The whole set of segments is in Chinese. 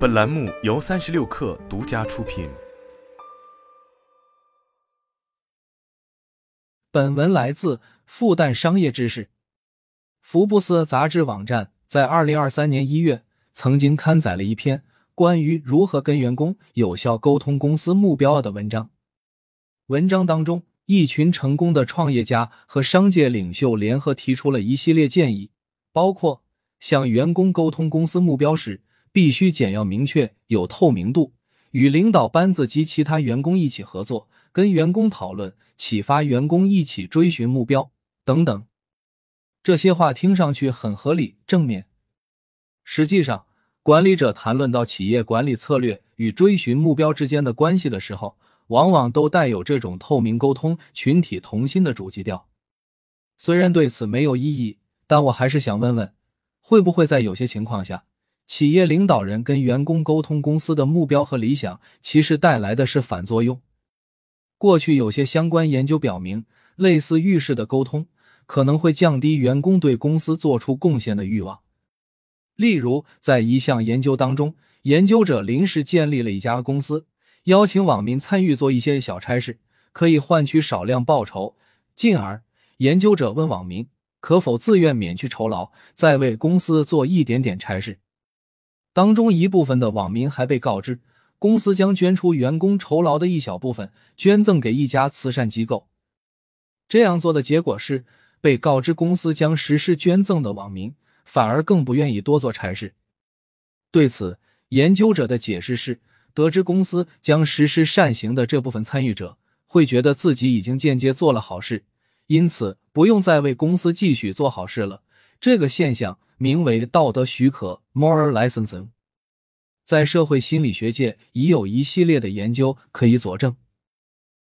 本栏目由三十六氪独家出品。本文来自复旦商业知识。福布斯杂志网站在二零二三年一月曾经刊载了一篇关于如何跟员工有效沟通公司目标的文章。文章当中，一群成功的创业家和商界领袖联合提出了一系列建议，包括向员工沟通公司目标时。必须简要明确、有透明度，与领导班子及其他员工一起合作，跟员工讨论，启发员工一起追寻目标等等。这些话听上去很合理、正面。实际上，管理者谈论到企业管理策略与追寻目标之间的关系的时候，往往都带有这种透明沟通、群体同心的主基调。虽然对此没有异议，但我还是想问问，会不会在有些情况下？企业领导人跟员工沟通公司的目标和理想，其实带来的是反作用。过去有些相关研究表明，类似预示的沟通可能会降低员工对公司做出贡献的欲望。例如，在一项研究当中，研究者临时建立了一家公司，邀请网民参与做一些小差事，可以换取少量报酬。进而，研究者问网民可否自愿免去酬劳，再为公司做一点点差事。当中一部分的网民还被告知，公司将捐出员工酬劳的一小部分，捐赠给一家慈善机构。这样做的结果是，被告知公司将实施捐赠的网民，反而更不愿意多做差事。对此，研究者的解释是，得知公司将实施善行的这部分参与者，会觉得自己已经间接做了好事，因此不用再为公司继续做好事了。这个现象。名为道德许可 （moral licensing），在社会心理学界已有一系列的研究可以佐证。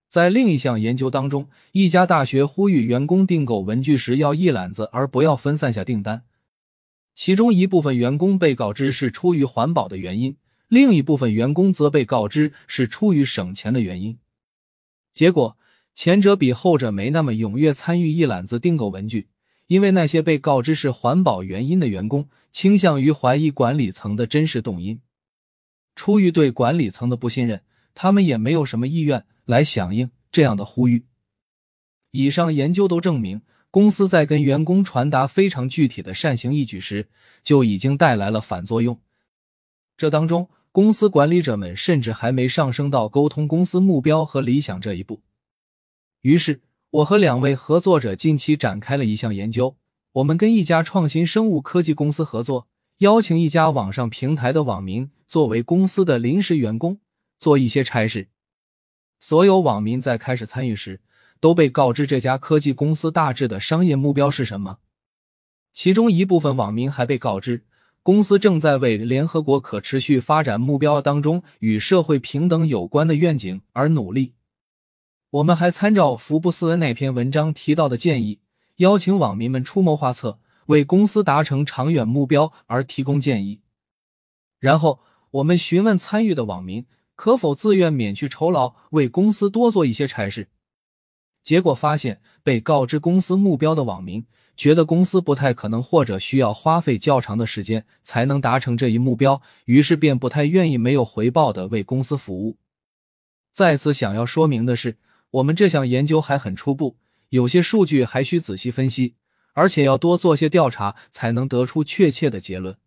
在另一项研究当中，一家大学呼吁员工订购文具时要一揽子，而不要分散下订单。其中一部分员工被告知是出于环保的原因，另一部分员工则被告知是出于省钱的原因。结果，前者比后者没那么踊跃参与一揽子订购文具。因为那些被告知是环保原因的员工，倾向于怀疑管理层的真实动因。出于对管理层的不信任，他们也没有什么意愿来响应这样的呼吁。以上研究都证明，公司在跟员工传达非常具体的善行义举时，就已经带来了反作用。这当中，公司管理者们甚至还没上升到沟通公司目标和理想这一步。于是。我和两位合作者近期展开了一项研究。我们跟一家创新生物科技公司合作，邀请一家网上平台的网民作为公司的临时员工，做一些差事。所有网民在开始参与时，都被告知这家科技公司大致的商业目标是什么。其中一部分网民还被告知，公司正在为联合国可持续发展目标当中与社会平等有关的愿景而努力。我们还参照福布斯那篇文章提到的建议，邀请网民们出谋划策，为公司达成长远目标而提供建议。然后，我们询问参与的网民可否自愿免去酬劳，为公司多做一些差事。结果发现，被告知公司目标的网民觉得公司不太可能或者需要花费较长的时间才能达成这一目标，于是便不太愿意没有回报的为公司服务。在此，想要说明的是。我们这项研究还很初步，有些数据还需仔细分析，而且要多做些调查才能得出确切的结论。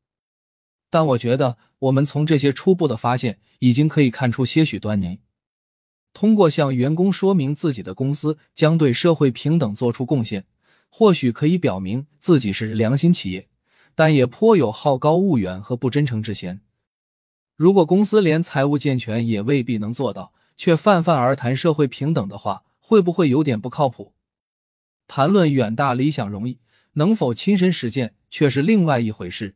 但我觉得，我们从这些初步的发现已经可以看出些许端倪。通过向员工说明自己的公司将对社会平等做出贡献，或许可以表明自己是良心企业，但也颇有好高骛远和不真诚之嫌。如果公司连财务健全也未必能做到。却泛泛而谈社会平等的话，会不会有点不靠谱？谈论远大理想容易，能否亲身实践却是另外一回事。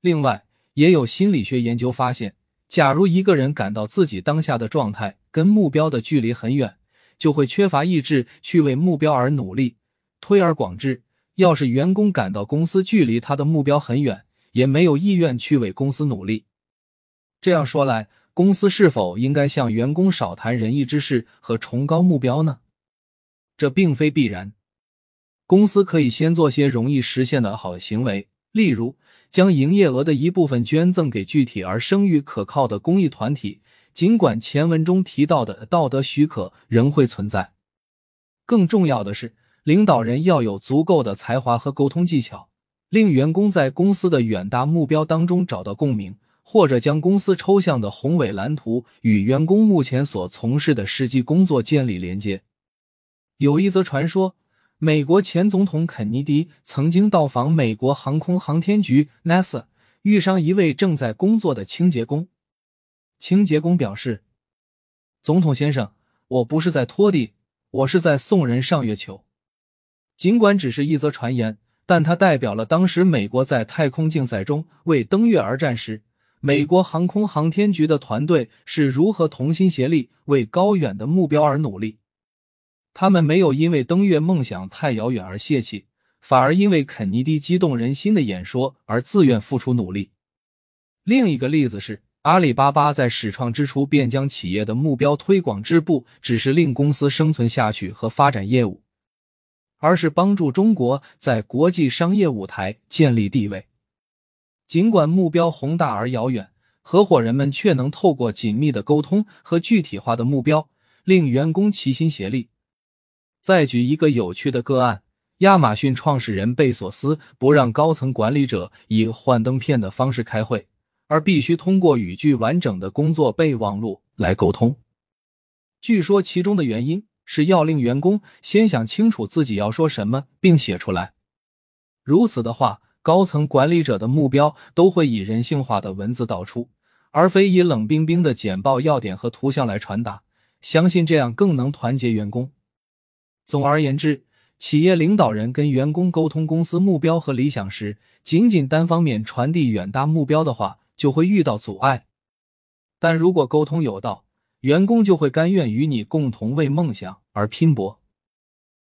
另外，也有心理学研究发现，假如一个人感到自己当下的状态跟目标的距离很远，就会缺乏意志去为目标而努力。推而广之，要是员工感到公司距离他的目标很远，也没有意愿去为公司努力。这样说来。公司是否应该向员工少谈仁义之事和崇高目标呢？这并非必然。公司可以先做些容易实现的好行为，例如将营业额的一部分捐赠给具体而声誉可靠的公益团体。尽管前文中提到的道德许可仍会存在，更重要的是，领导人要有足够的才华和沟通技巧，令员工在公司的远大目标当中找到共鸣，或者将公司抽象的宏伟蓝图与员工目前所从事的实际工作建立连接。有一则传说，美国前总统肯尼迪曾经到访美国航空航天局 NASA，遇上一位正在工作的清洁工。清洁工表示：“总统先生，我不是在拖地，我是在送人上月球。”尽管只是一则传言，但它代表了当时美国在太空竞赛中为登月而战时，美国航空航天局的团队是如何同心协力为高远的目标而努力。他们没有因为登月梦想太遥远而泄气，反而因为肯尼迪激动人心的演说而自愿付出努力。另一个例子是。阿里巴巴在始创之初便将企业的目标推广至不只是令公司生存下去和发展业务，而是帮助中国在国际商业舞台建立地位。尽管目标宏大而遥远，合伙人们却能透过紧密的沟通和具体化的目标，令员工齐心协力。再举一个有趣的个案：亚马逊创始人贝索斯不让高层管理者以幻灯片的方式开会。而必须通过语句完整的工作备忘录来沟通。据说其中的原因是要令员工先想清楚自己要说什么，并写出来。如此的话，高层管理者的目标都会以人性化的文字导出，而非以冷冰冰的简报要点和图像来传达。相信这样更能团结员工。总而言之，企业领导人跟员工沟通公司目标和理想时，仅仅单方面传递远大目标的话。就会遇到阻碍，但如果沟通有道，员工就会甘愿与你共同为梦想而拼搏。